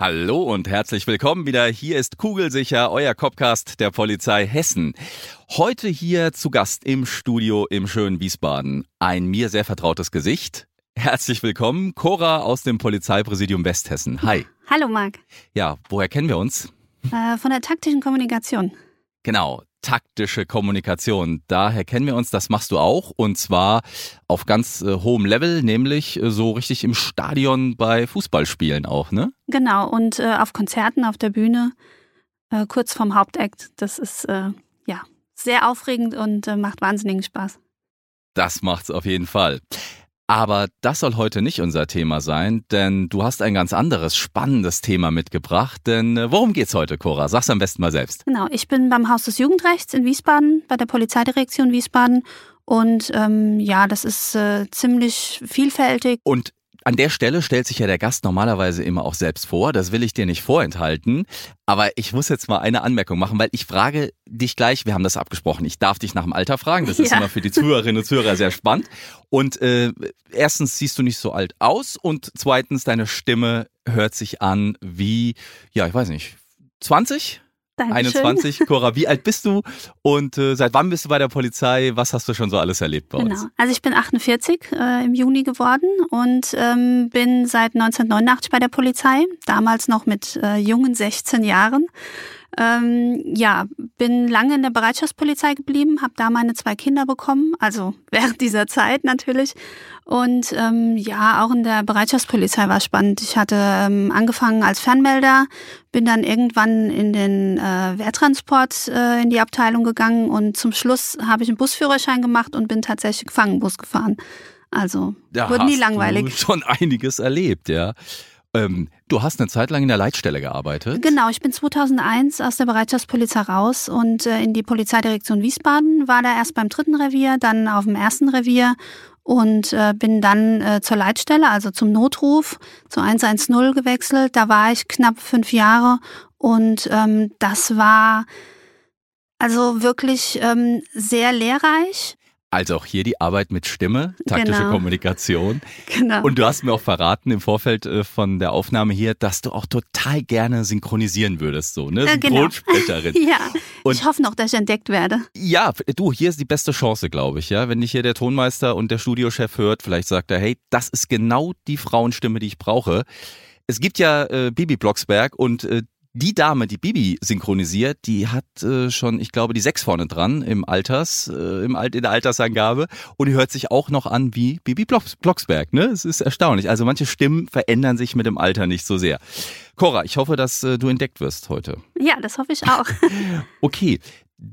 Hallo und herzlich willkommen wieder. Hier ist Kugelsicher, euer Copcast der Polizei Hessen. Heute hier zu Gast im Studio im schönen Wiesbaden. Ein mir sehr vertrautes Gesicht. Herzlich willkommen, Cora aus dem Polizeipräsidium Westhessen. Hi. Hallo Marc. Ja, woher kennen wir uns? Äh, von der taktischen Kommunikation. Genau, taktische Kommunikation. Daher kennen wir uns, das machst du auch und zwar auf ganz äh, hohem Level, nämlich äh, so richtig im Stadion bei Fußballspielen auch, ne? Genau, und äh, auf Konzerten auf der Bühne, äh, kurz vorm Hauptakt. Das ist äh, ja sehr aufregend und äh, macht wahnsinnigen Spaß. Das macht's auf jeden Fall. Aber das soll heute nicht unser Thema sein, denn du hast ein ganz anderes, spannendes Thema mitgebracht. Denn äh, worum geht's heute, Cora? Sag's am besten mal selbst. Genau, ich bin beim Haus des Jugendrechts in Wiesbaden, bei der Polizeidirektion Wiesbaden. Und ähm, ja, das ist äh, ziemlich vielfältig. Und an der Stelle stellt sich ja der Gast normalerweise immer auch selbst vor. Das will ich dir nicht vorenthalten. Aber ich muss jetzt mal eine Anmerkung machen, weil ich frage dich gleich, wir haben das abgesprochen, ich darf dich nach dem Alter fragen. Das ist ja. immer für die Zuhörerinnen und Zuhörer sehr spannend. Und äh, erstens siehst du nicht so alt aus und zweitens, deine Stimme hört sich an wie, ja, ich weiß nicht, 20? Dankeschön. 21. Cora, wie alt bist du und äh, seit wann bist du bei der Polizei? Was hast du schon so alles erlebt bei genau. uns? Also ich bin 48 äh, im Juni geworden und ähm, bin seit 1989 bei der Polizei, damals noch mit äh, jungen 16 Jahren. Ähm, ja, bin lange in der Bereitschaftspolizei geblieben, habe da meine zwei Kinder bekommen, also während dieser Zeit natürlich. Und ähm, ja, auch in der Bereitschaftspolizei war es spannend. Ich hatte ähm, angefangen als Fernmelder, bin dann irgendwann in den äh, Wehrtransport äh, in die Abteilung gegangen und zum Schluss habe ich einen Busführerschein gemacht und bin tatsächlich Gefangenbus gefahren. Also da wurde nie langweilig. Du schon einiges erlebt, ja. Ähm, du hast eine Zeit lang in der Leitstelle gearbeitet. Genau, ich bin 2001 aus der Bereitschaftspolizei raus und äh, in die Polizeidirektion Wiesbaden, war da erst beim dritten Revier, dann auf dem ersten Revier und äh, bin dann äh, zur Leitstelle, also zum Notruf, zu 110 gewechselt. Da war ich knapp fünf Jahre und ähm, das war also wirklich ähm, sehr lehrreich. Also auch hier die Arbeit mit Stimme, taktische Genau. Kommunikation. Genau. Und du hast mir auch verraten im Vorfeld äh, von der Aufnahme hier, dass du auch total gerne synchronisieren würdest, so, ne? Äh, genau. Synchronsprecherin. ja, Und- ich hoffe noch, dass ich entdeckt werde. Ja, du, hier ist die beste Chance, glaube ich, ja. Wenn dich hier der Tonmeister und der Studiochef hört, vielleicht sagt er, hey, das ist genau die Frauenstimme, die ich brauche. Es gibt ja äh, Bibi Blocksberg und äh, die Dame, die Bibi synchronisiert, die hat äh, schon, ich glaube, die sechs vorne dran im Alters, äh, im Alt, in der Altersangabe und die hört sich auch noch an wie Bibi Blocks, Blocksberg, ne? Es ist erstaunlich. Also manche Stimmen verändern sich mit dem Alter nicht so sehr. Cora, ich hoffe, dass äh, du entdeckt wirst heute. Ja, das hoffe ich auch. Okay,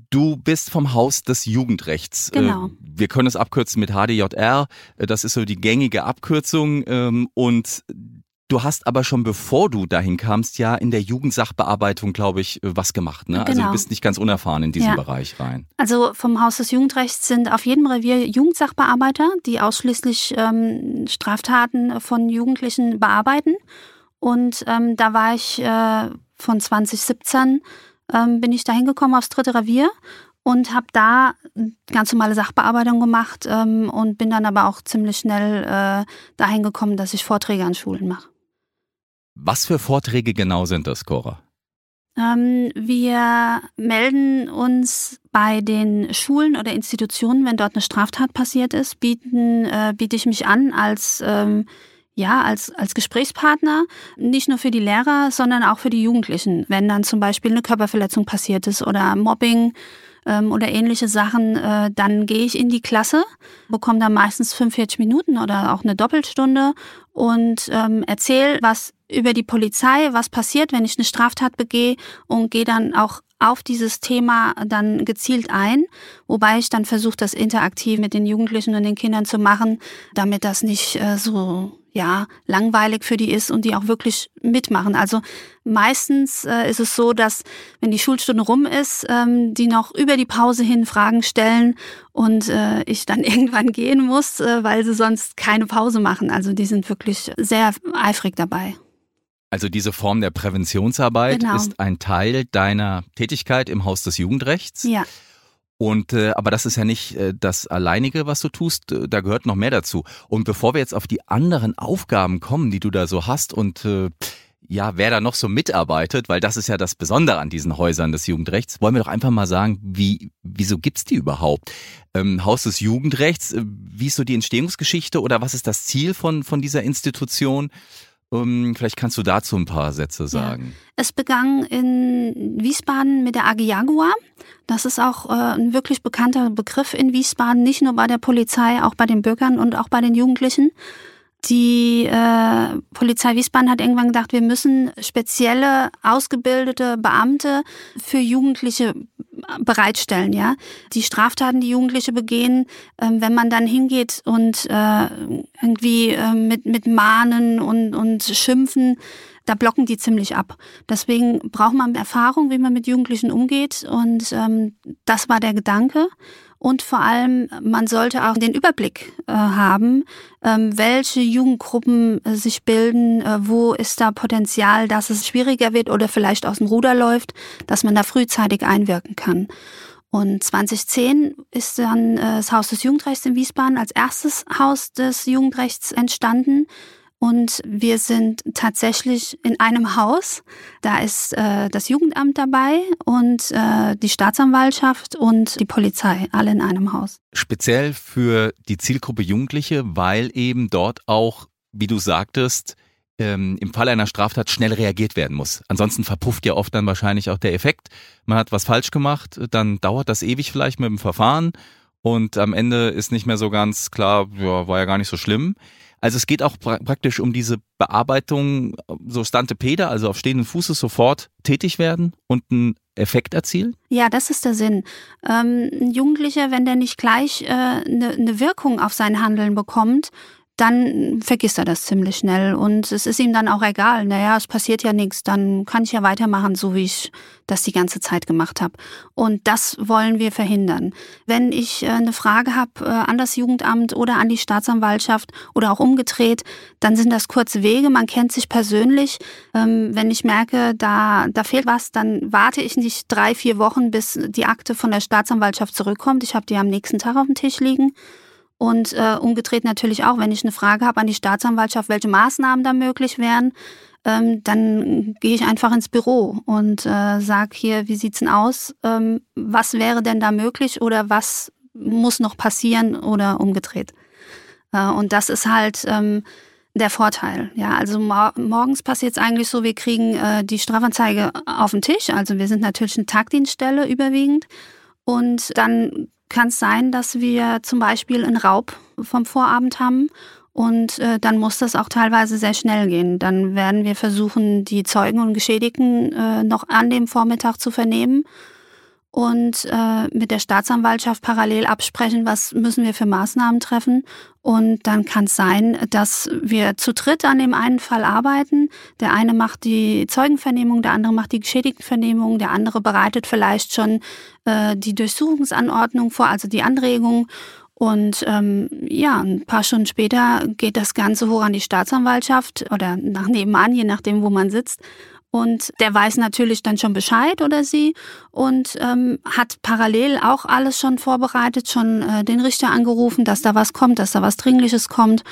du bist vom Haus des Jugendrechts. Genau. Äh, Wir können es abkürzen mit HDJR. Das ist so die gängige Abkürzung. ähm, Und du hast aber schon bevor du dahin kamst, ja in der Jugendsachbearbeitung, glaube ich, was gemacht. Ne? Also du Genau. bist nicht ganz unerfahren in diesen Ja. Bereich rein. Also vom Haus des Jugendrechts sind auf jedem Revier Jugendsachbearbeiter, die ausschließlich ähm, Straftaten von Jugendlichen bearbeiten. Und ähm, da war ich äh, von 2017, ähm, bin ich da hingekommen aufs dritte Revier und habe da ganz normale Sachbearbeitung gemacht ähm, und bin dann aber auch ziemlich schnell äh, dahin gekommen, dass ich Vorträge an Schulen mache. Was für Vorträge genau sind das, Cora? Ähm, wir melden uns bei den Schulen oder Institutionen, wenn dort eine Straftat passiert ist, bieten, äh, biete ich mich an als ähm, ja, als, als Gesprächspartner, nicht nur für die Lehrer, sondern auch für die Jugendlichen. Wenn dann zum Beispiel eine Körperverletzung passiert ist oder Mobbing ähm, oder ähnliche Sachen, äh, dann gehe ich in die Klasse, bekomme dann meistens 45 Minuten oder auch eine Doppelstunde und ähm, erzähle was über die Polizei, was passiert, wenn ich eine Straftat begehe und gehe dann auch auf dieses Thema dann gezielt ein, wobei ich dann versuche, das interaktiv mit den Jugendlichen und den Kindern zu machen, damit das nicht äh, so ja, langweilig für die ist und die auch wirklich mitmachen. Also meistens äh, ist es so, dass wenn die Schulstunde rum ist, ähm, die noch über die Pause hin Fragen stellen und äh, ich dann irgendwann gehen muss, äh, weil sie sonst keine Pause machen. Also die sind wirklich sehr eifrig dabei. Also diese Form der Präventionsarbeit genau. ist ein Teil deiner Tätigkeit im Haus des Jugendrechts. Ja. Und äh, aber das ist ja nicht äh, das alleinige, was du tust. Äh, da gehört noch mehr dazu. Und bevor wir jetzt auf die anderen Aufgaben kommen, die du da so hast und äh, ja, wer da noch so mitarbeitet, weil das ist ja das Besondere an diesen Häusern des Jugendrechts, wollen wir doch einfach mal sagen, wie, wieso gibt's die überhaupt? Ähm, Haus des Jugendrechts, äh, wie ist so die Entstehungsgeschichte oder was ist das Ziel von, von dieser Institution? Um, vielleicht kannst du dazu ein paar Sätze sagen. Ja. Es begann in Wiesbaden mit der AG Jaguar. Das ist auch äh, ein wirklich bekannter Begriff in Wiesbaden, nicht nur bei der Polizei, auch bei den Bürgern und auch bei den Jugendlichen. Die äh, Polizei Wiesbaden hat irgendwann gedacht, wir müssen spezielle ausgebildete Beamte für Jugendliche bereitstellen, ja. Die Straftaten, die Jugendliche begehen, äh, wenn man dann hingeht und äh, irgendwie äh, mit, mit Mahnen und, und Schimpfen, da blocken die ziemlich ab. Deswegen braucht man Erfahrung, wie man mit Jugendlichen umgeht. Und ähm, das war der Gedanke. Und vor allem, man sollte auch den Überblick äh, haben, ähm, welche Jugendgruppen äh, sich bilden, äh, wo ist da Potenzial, dass es schwieriger wird oder vielleicht aus dem Ruder läuft, dass man da frühzeitig einwirken kann. Und 2010 ist dann äh, das Haus des Jugendrechts in Wiesbaden als erstes Haus des Jugendrechts entstanden und wir sind tatsächlich in einem Haus. Da ist äh, das Jugendamt dabei und äh, die Staatsanwaltschaft und die Polizei, alle in einem Haus. Speziell für die Zielgruppe Jugendliche, weil eben dort auch, wie du sagtest, ähm, im Fall einer Straftat schnell reagiert werden muss. Ansonsten verpufft ja oft dann wahrscheinlich auch der Effekt. Man hat was falsch gemacht, dann dauert das ewig vielleicht mit dem Verfahren und am Ende ist nicht mehr so ganz klar, ja, war ja gar nicht so schlimm. Also es geht auch pra praktisch um diese Bearbeitung, so Stante Peder, also auf stehenden Fußes sofort tätig werden und einen Effekt erzielen? Ja, das ist der Sinn. Ähm, ein Jugendlicher, wenn der nicht gleich eine äh, ne, ne Wirkung auf sein Handeln bekommt, dann vergisst er das ziemlich schnell und es ist ihm dann auch egal. Naja, es passiert ja nichts, dann kann ich ja weitermachen, so wie ich das die ganze Zeit gemacht habe. Und das wollen wir verhindern. Wenn ich äh, eine Frage habe äh, an das Jugendamt oder an die Staatsanwaltschaft oder auch umgedreht, dann sind das kurze Wege, man kennt sich persönlich. Ähm, wenn ich merke, da, da fehlt was, dann warte ich nicht drei, vier Wochen, bis die Akte von der Staatsanwaltschaft zurückkommt. Ich habe die am nächsten Tag auf dem Tisch liegen und äh, umgedreht natürlich auch, wenn ich eine Frage habe an die Staatsanwaltschaft, welche Maßnahmen da möglich wären, ähm, dann gehe ich einfach ins Büro und äh, sage hier, wie sieht's denn aus? Ähm, was wäre denn da möglich oder was muss noch passieren oder umgedreht? Äh, und das ist halt ähm, der Vorteil. Ja, also mor morgens passiert es eigentlich so, wir kriegen äh, die Strafanzeige auf den Tisch. Also wir sind natürlich eine Tagdienststelle überwiegend. Und dann kann es sein, dass wir zum Beispiel einen Raub vom Vorabend haben und äh, dann muss das auch teilweise sehr schnell gehen. Dann werden wir versuchen, die Zeugen und Geschädigten äh, noch an dem Vormittag zu vernehmen und äh, mit der Staatsanwaltschaft parallel absprechen, was müssen wir für Maßnahmen treffen. Und dann kann es sein, dass wir zu dritt an dem einen Fall arbeiten. Der eine macht die Zeugenvernehmung, der andere macht die Geschädigtenvernehmung, der andere bereitet vielleicht schon äh, die Durchsuchungsanordnung vor, also die Anregung. Und ähm, ja, ein paar Stunden später geht das Ganze hoch an die Staatsanwaltschaft oder nach nebenan, je nachdem, wo man sitzt. Und der weiß natürlich dann schon Bescheid oder sie und ähm, hat parallel auch alles schon vorbereitet, schon äh, den Richter angerufen, dass da was kommt, dass da was Dringliches kommt.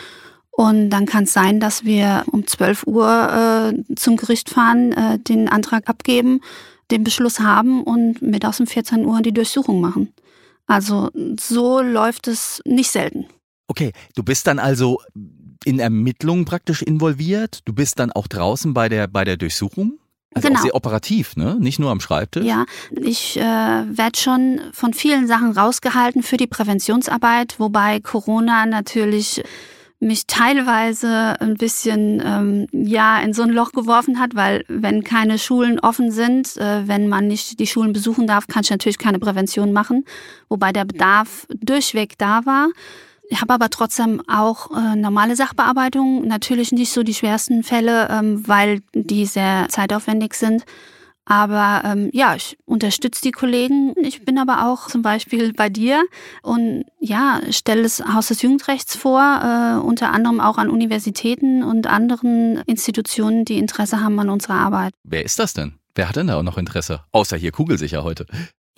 Und dann kann es sein, dass wir um 12 Uhr äh, zum Gericht fahren, äh, den Antrag abgeben, den Beschluss haben und mittags um 14 Uhr die Durchsuchung machen. Also so läuft es nicht selten. Okay, du bist dann also in Ermittlungen praktisch involviert. Du bist dann auch draußen bei der, bei der Durchsuchung. Also genau. auch sehr operativ, ne? Nicht nur am Schreibtisch. Ja, ich äh, werde schon von vielen Sachen rausgehalten für die Präventionsarbeit, wobei Corona natürlich mich teilweise ein bisschen ähm, ja in so ein Loch geworfen hat, weil wenn keine Schulen offen sind, äh, wenn man nicht die Schulen besuchen darf, kann ich natürlich keine Prävention machen, wobei der Bedarf durchweg da war Ich habe aber trotzdem auch äh, normale Sachbearbeitung, natürlich nicht so die schwersten Fälle, ähm, weil die sehr zeitaufwendig sind. Aber ähm, ja, ich unterstütze die Kollegen. Ich bin aber auch zum Beispiel bei dir und ja, stelle das Haus des Jugendrechts vor, äh, unter anderem auch an Universitäten und anderen Institutionen, die Interesse haben an unserer Arbeit. Wer ist das denn? Wer hat denn da auch noch Interesse? Außer hier Kugelsicher heute.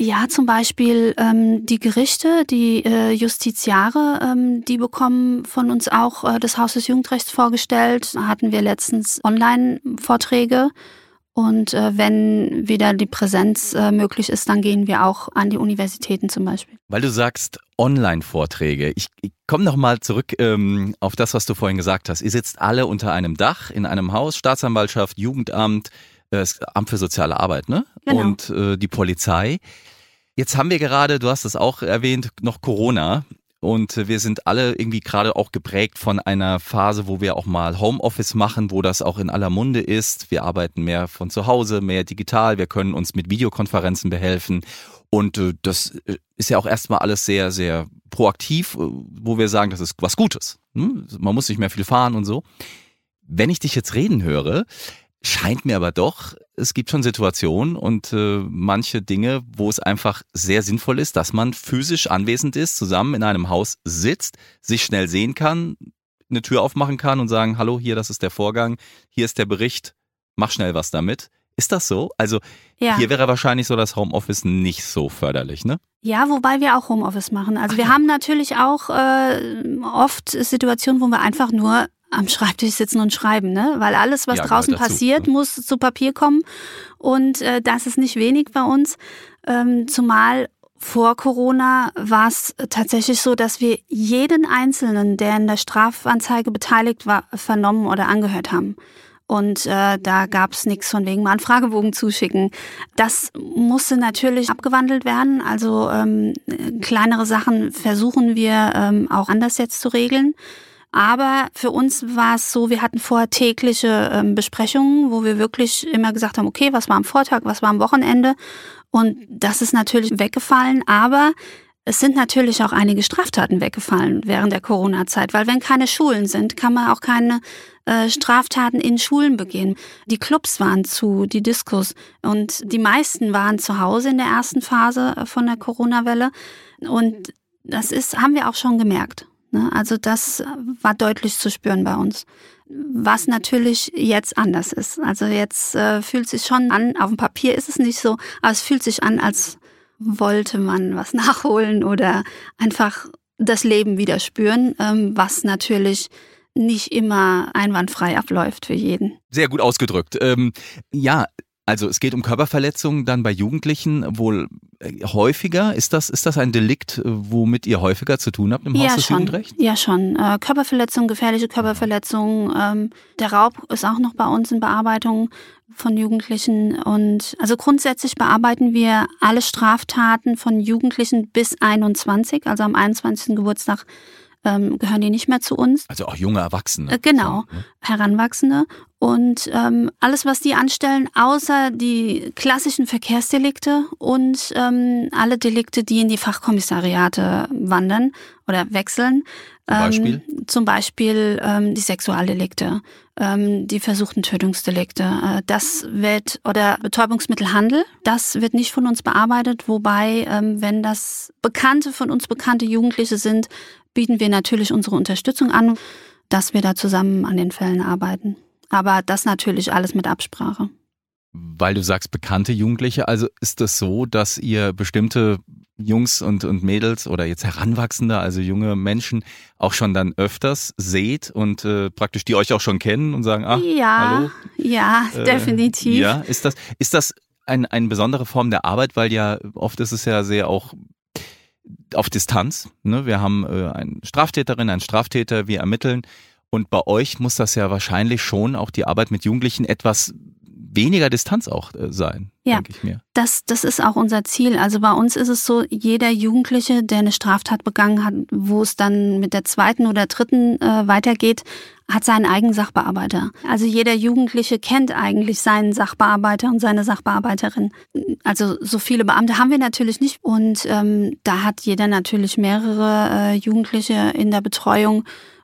Ja, zum Beispiel ähm, die Gerichte, die äh, Justiziare, ähm, die bekommen von uns auch äh, das Haus des Jugendrechts vorgestellt. Da hatten wir letztens Online-Vorträge und äh, wenn wieder die Präsenz äh, möglich ist, dann gehen wir auch an die Universitäten zum Beispiel. Weil du sagst Online-Vorträge. Ich, ich komme nochmal zurück ähm, auf das, was du vorhin gesagt hast. Ihr sitzt alle unter einem Dach in einem Haus, Staatsanwaltschaft, Jugendamt, äh, Amt für soziale Arbeit, ne? Genau. Und äh, die Polizei. Jetzt haben wir gerade, du hast es auch erwähnt, noch Corona. Und wir sind alle irgendwie gerade auch geprägt von einer Phase, wo wir auch mal Homeoffice machen, wo das auch in aller Munde ist. Wir arbeiten mehr von zu Hause, mehr digital. Wir können uns mit Videokonferenzen behelfen. Und äh, das äh, ist ja auch erstmal alles sehr, sehr proaktiv, äh, wo wir sagen, das ist was Gutes. Hm? Man muss nicht mehr viel fahren und so. Wenn ich dich jetzt reden höre, Scheint mir aber doch, es gibt schon Situationen und äh, manche Dinge, wo es einfach sehr sinnvoll ist, dass man physisch anwesend ist, zusammen in einem Haus sitzt, sich schnell sehen kann, eine Tür aufmachen kann und sagen, hallo, hier, das ist der Vorgang, hier ist der Bericht, mach schnell was damit. Ist das so? Also Ja. hier wäre wahrscheinlich so das Homeoffice nicht so förderlich, ne? Ja, wobei wir auch Homeoffice machen. Also wir haben natürlich auch äh, oft Situationen, wo wir einfach nur am Schreibtisch sitzen und schreiben, ne? Weil alles, was Ja, draußen dazu, passiert, ne? muss zu Papier kommen. Und äh, das ist nicht wenig bei uns. Ähm, zumal vor Corona war es tatsächlich so, dass wir jeden Einzelnen, der in der Strafanzeige beteiligt war, vernommen oder angehört haben. Und äh, da gab es nichts von wegen mal einen Fragebogen zuschicken. Das musste natürlich abgewandelt werden. Also ähm, kleinere Sachen versuchen wir ähm, auch anders jetzt zu regeln. Aber für uns war es so, wir hatten vorher tägliche ähm, Besprechungen, wo wir wirklich immer gesagt haben, okay, was war am Vortag, was war am Wochenende. Und das ist natürlich weggefallen, aber es sind natürlich auch einige Straftaten weggefallen während der Corona-Zeit, weil wenn keine Schulen sind, kann man auch keine äh, Straftaten in Schulen begehen. Die Clubs waren zu, die Diskos und die meisten waren zu Hause in der ersten Phase äh, von der Corona-Welle und das ist, haben wir auch schon gemerkt. Ne? Also das war deutlich zu spüren bei uns. Was natürlich jetzt anders ist. Also jetzt äh, fühlt sich schon an, auf dem Papier ist es nicht so, aber es fühlt sich an, als wollte man was nachholen oder einfach das Leben wieder spüren, ähm, was natürlich nicht immer einwandfrei abläuft für jeden. Sehr gut ausgedrückt. Ähm, ja, also es geht um Körperverletzungen dann bei Jugendlichen wohl äh, häufiger. Ist das, ist das ein Delikt, äh, womit ihr häufiger zu tun habt im Haus ja, des schon. Jugendrechts? Ja, schon. Äh, Körperverletzungen, gefährliche Körperverletzungen. Ähm, der Raub ist auch noch bei uns in Bearbeitung von Jugendlichen. Und also grundsätzlich bearbeiten wir alle Straftaten von Jugendlichen bis 21. Also am 21. Geburtstag ähm, gehören die nicht mehr zu uns. Also auch junge Erwachsene. Äh, genau. So, ne? Heranwachsende. Und ähm, alles, was die anstellen, außer die klassischen Verkehrsdelikte und ähm, alle Delikte, die in die Fachkommissariate wandern oder wechseln. Zum Beispiel? Ähm, zum Beispiel ähm, die Sexualdelikte, ähm, die versuchten Tötungsdelikte. Äh, das wird, oder Betäubungsmittelhandel, das wird nicht von uns bearbeitet, wobei, ähm, wenn das bekannte, von uns bekannte Jugendliche sind, bieten wir natürlich unsere Unterstützung an, dass wir da zusammen an den Fällen arbeiten. Aber das natürlich alles mit Absprache. Weil du sagst bekannte Jugendliche, also ist das so, dass ihr bestimmte Jungs und, und Mädels oder jetzt Heranwachsende, also junge Menschen, auch schon dann öfters seht und äh, praktisch die euch auch schon kennen und sagen, ah, ja, hallo? ja, Äh, definitiv. Ja, ist das, ist das ein, eine besondere Form der Arbeit, weil ja oft ist es ja sehr auch auf Distanz. Ne? Wir haben äh, eine Straftäterin, einen Straftäter, wir ermitteln. Und bei euch muss das ja wahrscheinlich schon auch die Arbeit mit Jugendlichen etwas weniger Distanz auch äh, sein, ja, denke ich mir. Das, das ist auch unser Ziel. Also bei uns ist es so, jeder Jugendliche, der eine Straftat begangen hat, wo es dann mit der zweiten oder dritten äh, weitergeht, hat seinen eigenen Sachbearbeiter. Also jeder Jugendliche kennt eigentlich seinen Sachbearbeiter und seine Sachbearbeiterin. Also so viele Beamte haben wir natürlich nicht. Und ähm, da hat jeder natürlich mehrere äh, Jugendliche in der Betreuung.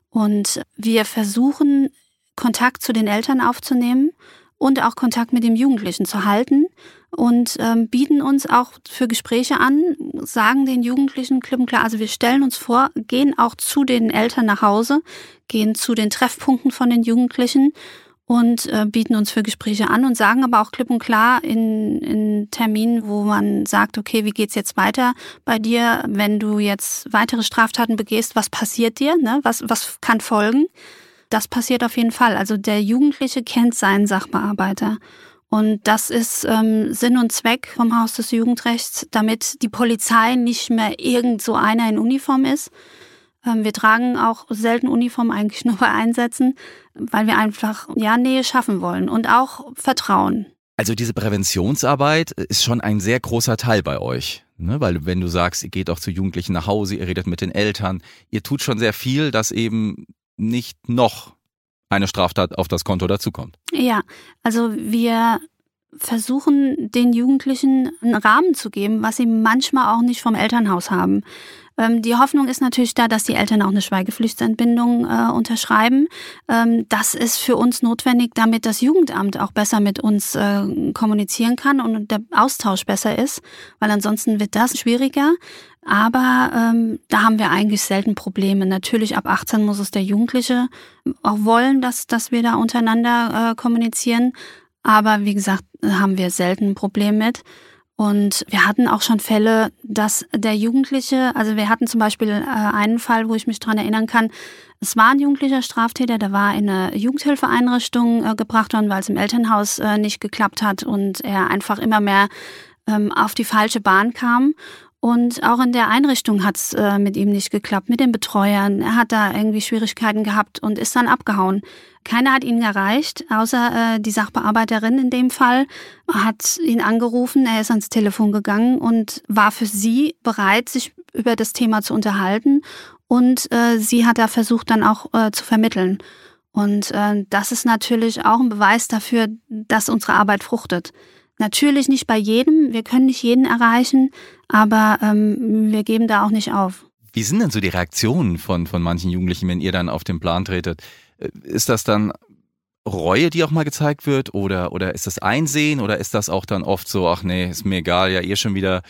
Und wir versuchen, Kontakt zu den Eltern aufzunehmen und auch Kontakt mit dem Jugendlichen zu halten und ähm, bieten uns auch für Gespräche an, sagen den Jugendlichen klipp und klar, also wir stellen uns vor, gehen auch zu den Eltern nach Hause, gehen zu den Treffpunkten von den Jugendlichen und äh, bieten uns für Gespräche an und sagen aber auch klipp und klar in, in Terminen, wo man sagt, okay, wie geht's jetzt weiter bei dir, wenn du jetzt weitere Straftaten begehst, was passiert dir, ne? was, was kann folgen? Das passiert auf jeden Fall. Also der Jugendliche kennt seinen Sachbearbeiter. Und das ist ähm, Sinn und Zweck vom Haus des Jugendrechts, damit die Polizei nicht mehr irgend so einer in Uniform ist. Ähm, wir tragen auch selten Uniform eigentlich nur bei Einsätzen, weil wir einfach ja Nähe schaffen wollen und auch Vertrauen. Also diese Präventionsarbeit ist schon ein sehr großer Teil bei euch. Ne? Weil wenn du sagst, ihr geht auch zu Jugendlichen nach Hause, ihr redet mit den Eltern, ihr tut schon sehr viel, dass eben nicht noch eine Straftat auf das Konto dazukommt. Ja, also wir versuchen den Jugendlichen einen Rahmen zu geben, was sie manchmal auch nicht vom Elternhaus haben. Ähm, die Hoffnung ist natürlich da, dass die Eltern auch eine Schweigepflichtsentbindung äh, unterschreiben. Ähm, das ist für uns notwendig, damit das Jugendamt auch besser mit uns äh, kommunizieren kann und der Austausch besser ist, weil ansonsten wird das schwieriger. Aber ähm, da haben wir eigentlich selten Probleme. Natürlich ab 18 muss es der Jugendliche auch wollen, dass, dass wir da untereinander äh, kommunizieren. Aber wie gesagt, haben wir selten ein Problem mit. Und wir hatten auch schon Fälle, dass der Jugendliche, also wir hatten zum Beispiel äh, einen Fall, wo ich mich dran erinnern kann, es war ein jugendlicher Straftäter, der war in eine Jugendhilfeeinrichtung äh, gebracht worden, weil es im Elternhaus äh, nicht geklappt hat und er einfach immer mehr ähm, auf die falsche Bahn kam. Und auch in der Einrichtung hat es äh, mit ihm nicht geklappt, mit den Betreuern. Er hat da irgendwie Schwierigkeiten gehabt und ist dann abgehauen. Keiner hat ihn erreicht, außer äh, die Sachbearbeiterin in dem Fall hat ihn angerufen. Er ist ans Telefon gegangen und war für sie bereit, sich über das Thema zu unterhalten. Und äh, sie hat da versucht, dann auch äh, zu vermitteln. Und äh, das ist natürlich auch ein Beweis dafür, dass unsere Arbeit fruchtet. Natürlich nicht bei jedem, wir können nicht jeden erreichen, aber ähm, wir geben da auch nicht auf. Wie sind denn so die Reaktionen von, von manchen Jugendlichen, wenn ihr dann auf den Plan tretet? Äh, ist das dann Reue, die auch mal gezeigt wird? Oder, oder ist das Einsehen? Oder ist das auch dann oft so, ach nee, ist mir egal, ja, ihr schon wieder,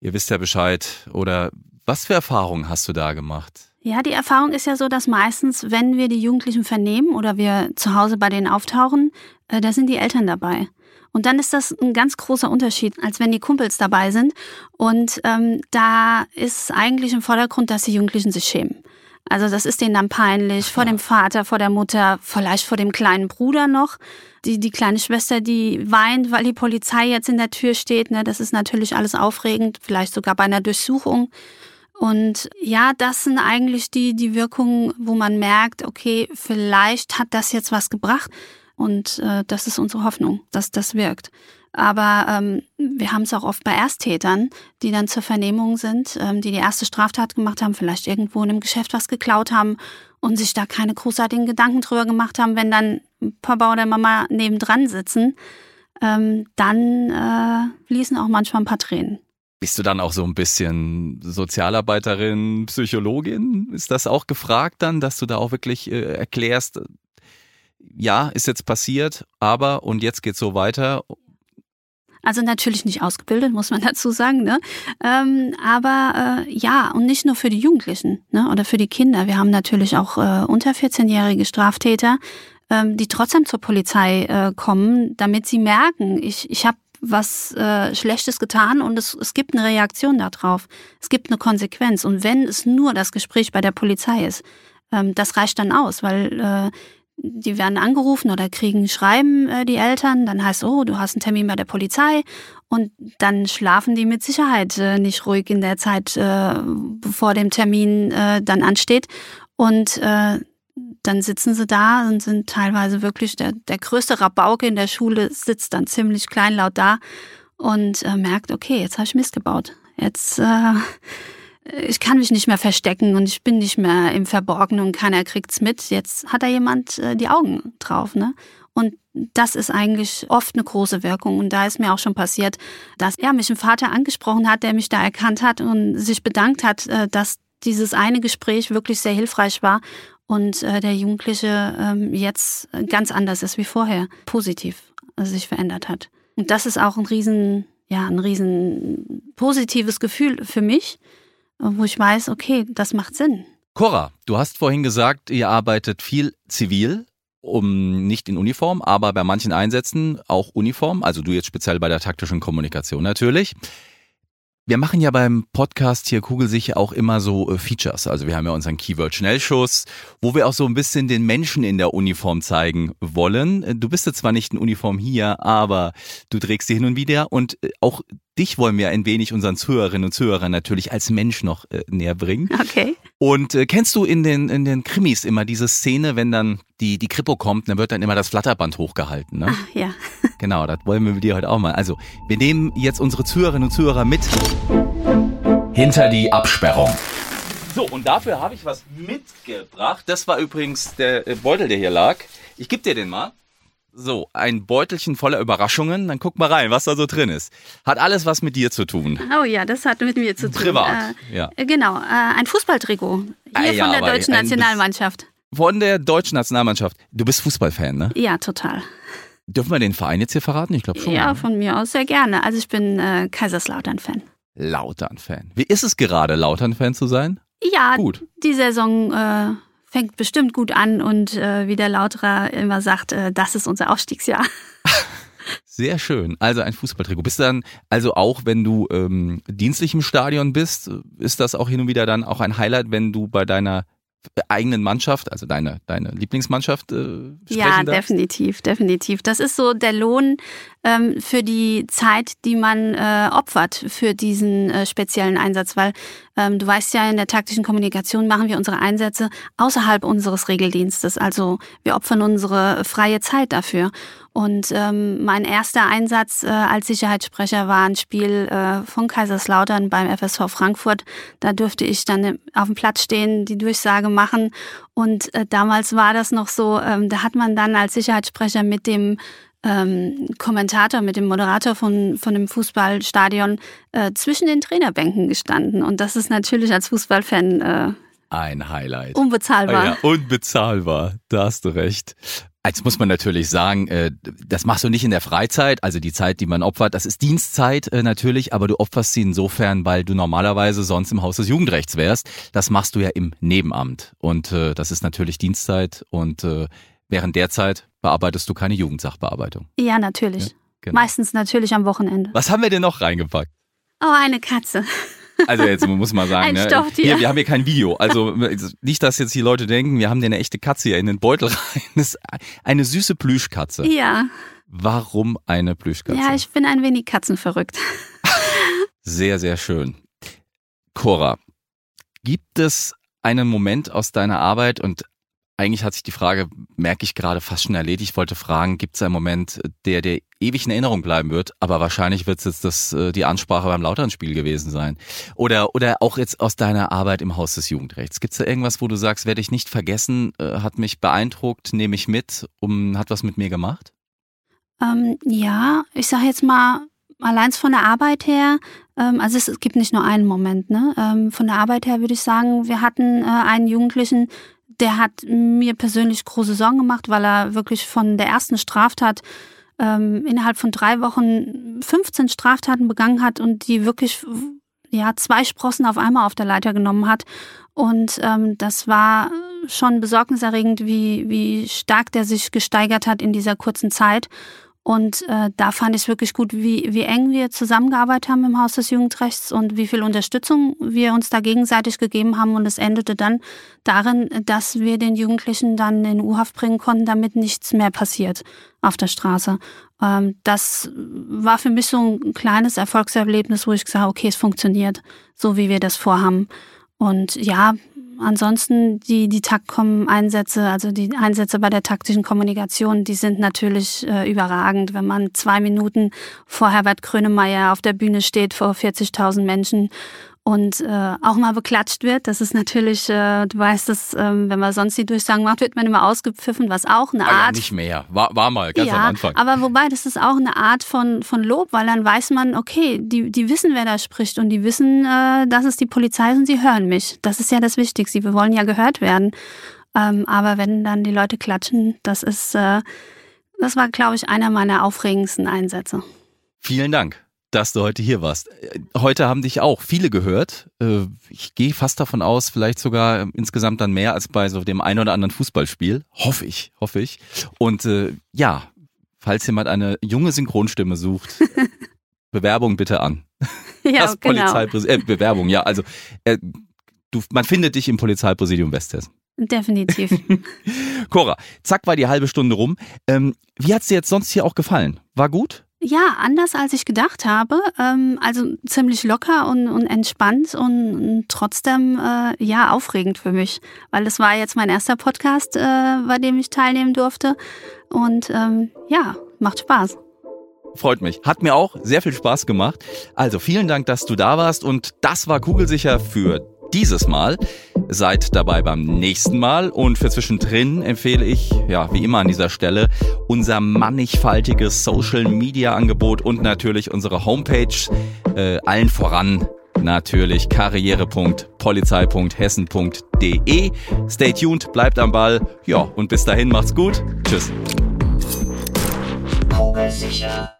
ihr wisst ja Bescheid? Oder was für Erfahrungen hast du da gemacht? Ja, die Erfahrung ist ja so, dass meistens, wenn wir die Jugendlichen vernehmen oder wir zu Hause bei denen auftauchen, äh, da sind die Eltern dabei. Und dann ist das ein ganz großer Unterschied, als wenn die Kumpels dabei sind. Und ähm, da ist eigentlich im Vordergrund, dass die Jugendlichen sich schämen. Also das ist denen dann peinlich, vor dem Vater, vor der Mutter, vielleicht vor dem kleinen Bruder noch. Die, die kleine Schwester, die weint, weil die Polizei jetzt in der Tür steht. Ne? Das ist natürlich alles aufregend, vielleicht sogar bei einer Durchsuchung. Und ja, das sind eigentlich die, die Wirkungen, wo man merkt, okay, vielleicht hat das jetzt was gebracht. Und äh, das ist unsere Hoffnung, dass das wirkt. Aber ähm, wir haben es auch oft bei Ersttätern, die dann zur Vernehmung sind, ähm, die die erste Straftat gemacht haben, vielleicht irgendwo in einem Geschäft was geklaut haben und sich da keine großartigen Gedanken drüber gemacht haben, wenn dann Papa oder Mama nebendran sitzen, ähm, dann äh, fließen auch manchmal ein paar Tränen. Bist du dann auch so ein bisschen Sozialarbeiterin, Psychologin? Ist das auch gefragt dann, dass du da auch wirklich äh, erklärst, ja, ist jetzt passiert, aber und jetzt geht's so weiter. Also natürlich nicht ausgebildet, muss man dazu sagen, ne? Ähm, aber äh, ja, und nicht nur für die Jugendlichen ne? oder für die Kinder. Wir haben natürlich auch äh, unter 14-jährige Straftäter, ähm, die trotzdem zur Polizei äh, kommen, damit sie merken, ich, ich habe was äh, Schlechtes getan und es, es gibt eine Reaktion darauf. Es gibt eine Konsequenz. Und wenn es nur das Gespräch bei der Polizei ist, ähm, das reicht dann aus, weil äh, die werden angerufen oder kriegen Schreiben, äh, die Eltern. Dann heißt, oh, du hast einen Termin bei der Polizei. Und dann schlafen die mit Sicherheit äh, nicht ruhig in der Zeit, äh, bevor dem Termin äh, dann ansteht. Und äh, dann sitzen sie da und sind teilweise wirklich der, der größte Rabauke in der Schule sitzt dann ziemlich kleinlaut da und äh, merkt, okay, jetzt habe ich Mist gebaut. Jetzt äh, ich kann mich nicht mehr verstecken und ich bin nicht mehr im Verborgenen und keiner kriegt's mit. Jetzt hat da jemand äh, die Augen drauf, ne? Und das ist eigentlich oft eine große Wirkung. Und da ist mir auch schon passiert, dass er mich ein Vater angesprochen hat, der mich da erkannt hat und sich bedankt hat, äh, dass dieses eine Gespräch wirklich sehr hilfreich war und äh, der Jugendliche ähm, jetzt ganz anders ist wie vorher, positiv sich verändert hat. Und das ist auch ein riesen, ja, ein riesen positives Gefühl für mich, wo ich weiß, okay, das macht Sinn. Cora, du hast vorhin gesagt, ihr arbeitet viel zivil um nicht in Uniform, aber bei manchen Einsätzen auch Uniform, also du jetzt speziell bei der taktischen Kommunikation natürlich. Wir machen ja beim Podcast hier Kugelsicher auch immer so äh, Features. Also wir haben ja unseren Keyword-Schnellschuss, wo wir auch so ein bisschen den Menschen in der Uniform zeigen wollen. Äh, du bist jetzt zwar nicht in Uniform hier, aber du trägst sie hin und wieder und äh, auch dich wollen wir ein wenig unseren Zuhörerinnen und Zuhörern natürlich als Mensch noch äh, näher bringen. Okay. Und äh, kennst du in den, in den Krimis immer diese Szene, wenn dann die, die Kripo kommt, dann wird dann immer das Flatterband hochgehalten, ne? Ach, ja. Genau, das wollen wir mit dir heute auch mal. Also, wir nehmen jetzt unsere Zuhörerinnen und Zuhörer mit. Hinter die Absperrung. So, und dafür habe ich was mitgebracht. Das war übrigens der äh, Beutel, der hier lag. Ich gebe dir den mal. So, ein Beutelchen voller Überraschungen. Dann guck mal rein, was da so drin ist. Hat alles was mit dir zu tun. Oh ja, das hat mit mir zu tun. Privat, äh, ja. Genau, äh, ein Fußballtrikot. Hier Ah, ja, von der deutschen Nationalmannschaft. Von der deutschen Nationalmannschaft. Du bist Fußballfan, ne? Ja, total. Dürfen wir den Verein jetzt hier verraten? Ich glaube schon. Ja, von mir aus sehr gerne. Also ich bin äh, Kaiserslautern-Fan. Lautern-Fan. Wie ist es gerade, Lautern-Fan zu sein? Ja, Gut. die Saison äh, fängt bestimmt gut an und äh, wie der Lauterer immer sagt, äh, das ist unser Aufstiegsjahr. Sehr schön. Also ein Fußballtrikot. Bist du dann, also auch wenn du ähm, dienstlich im Stadion bist, ist das auch hin und wieder dann auch ein Highlight, wenn du bei deiner eigenen Mannschaft, also deine, deine Lieblingsmannschaft äh, sprechen Ja, darfst? definitiv, definitiv. Das ist so der Lohn ähm, für die Zeit, die man äh, opfert für diesen äh, speziellen Einsatz, weil ähm, du weißt ja, in der taktischen Kommunikation machen wir unsere Einsätze außerhalb unseres Regeldienstes. Also wir opfern unsere freie Zeit dafür. Und ähm, mein erster Einsatz äh, als Sicherheitssprecher war ein Spiel äh, von Kaiserslautern beim FSV Frankfurt. Da durfte ich dann auf dem Platz stehen, die Durchsage machen. Und äh, damals war das noch so, ähm, da hat man dann als Sicherheitssprecher mit dem ähm, Kommentator, mit dem Moderator von, von dem Fußballstadion äh, zwischen den Trainerbänken gestanden. Und das ist natürlich als Fußballfan äh, Ein Highlight. unbezahlbar. Ah ja, unbezahlbar. Da hast du recht. Jetzt muss man natürlich sagen, äh, das machst du nicht in der Freizeit, also die Zeit, die man opfert, das ist Dienstzeit äh, natürlich, aber du opferst sie insofern, weil du normalerweise sonst im Haus des Jugendrechts wärst. Das machst du ja im Nebenamt und äh, das ist natürlich Dienstzeit und äh, während der Zeit bearbeitest du keine Jugendsachbearbeitung. Ja, natürlich. Genau. Meistens natürlich am Wochenende. Was haben wir denn noch reingepackt? Oh, eine Katze. Also jetzt muss man sagen, ne? Hier, wir haben hier kein Video. Also nicht, dass jetzt die Leute denken, wir haben dir eine echte Katze hier in den Beutel rein. Das ist eine süße Plüschkatze. Ja. Warum eine Plüschkatze? Ja, ich bin ein wenig katzenverrückt. sehr, sehr schön. Cora, gibt es einen Moment aus deiner Arbeit und eigentlich hat sich die Frage, merke ich gerade, fast schon erledigt. Ich wollte fragen, gibt es einen Moment, der dir ewig in Erinnerung bleiben wird? Aber wahrscheinlich wird es jetzt das, äh, die Ansprache beim Lauternspiel gewesen sein. Oder, oder auch jetzt aus deiner Arbeit im Haus des Jugendrechts. Gibt es da irgendwas, wo du sagst, werde ich nicht vergessen, äh, hat mich beeindruckt, nehme ich mit, um, hat was mit mir gemacht? Ähm, ja, ich sage jetzt mal, allein von der Arbeit her, ähm, also es, es gibt nicht nur einen Moment, ne? Ähm, von der Arbeit her würde ich sagen, wir hatten äh, einen Jugendlichen, der hat mir persönlich große Sorgen gemacht, weil er wirklich von der ersten Straftat ähm, innerhalb von drei Wochen 15 Straftaten begangen hat und die wirklich ja zwei Sprossen auf einmal auf der Leiter genommen hat. Und ähm, das war schon besorgniserregend, wie, wie stark der sich gesteigert hat in dieser kurzen Zeit. Und äh, da fand ich wirklich gut, wie, wie eng wir zusammengearbeitet haben im Haus des Jugendrechts und wie viel Unterstützung wir uns da gegenseitig gegeben haben. Und es endete dann darin, dass wir den Jugendlichen dann in U-Haft bringen konnten, damit nichts mehr passiert auf der Straße. Ähm, das war für mich so ein kleines Erfolgserlebnis, wo ich gesagt habe, okay, es funktioniert, so wie wir das vorhaben. Und ja, ansonsten die, die Taktcom-Einsätze, also die Einsätze bei der taktischen Kommunikation, die sind natürlich äh, überragend. Wenn man zwei Minuten vor Herbert Grönemeyer auf der Bühne steht vor 40.000 Menschen und äh, auch mal beklatscht wird. Das ist natürlich, äh, du weißt es, äh, wenn man sonst die Durchsagen macht, wird man immer ausgepfiffen, was auch eine ah, Art. Ja, nicht mehr. War, war mal, ganz ja, am Anfang. Aber wobei, das ist auch eine Art von, von Lob, weil dann weiß man, okay, die, die wissen, wer da spricht und die wissen, äh, dass es die Polizei ist und sie hören mich. Das ist ja das Wichtigste. Wir wollen ja gehört werden. Ähm, aber wenn dann die Leute klatschen, das ist, äh, das war, glaube ich, einer meiner aufregendsten Einsätze. Vielen Dank dass du heute hier warst. Heute haben dich auch viele gehört. Äh, ich gehe fast davon aus, vielleicht sogar insgesamt dann mehr als bei so dem einen oder anderen Fußballspiel. Hoffe ich, hoffe ich. Und äh, ja, falls jemand eine junge Synchronstimme sucht, Bewerbung bitte an. Ja, das genau. Äh, Bewerbung, ja. Also äh, du, man findet dich im Polizeipräsidium Westhessen. Definitiv. Cora, zack war die halbe Stunde rum. Ähm, wie hat's dir jetzt sonst hier auch gefallen? War gut? Ja, anders als ich gedacht habe. Ähm, also ziemlich locker und, und entspannt und, trotzdem äh, ja aufregend für mich, weil das war jetzt mein erster Podcast, äh, bei dem ich teilnehmen durfte. Und ähm, ja, macht Spaß. Freut mich. Hat mir auch sehr viel Spaß gemacht. Also vielen Dank, dass du da warst und das war Kugelsicher für dieses Mal. Seid dabei beim nächsten Mal und für zwischendrin empfehle ich, ja, wie immer an dieser Stelle, unser mannigfaltiges Social Media Angebot und natürlich unsere Homepage, äh, allen voran natürlich karriere.polizei.hessen.de. Stay tuned, bleibt am Ball. Ja, und bis dahin macht's gut. Tschüss. Sicher.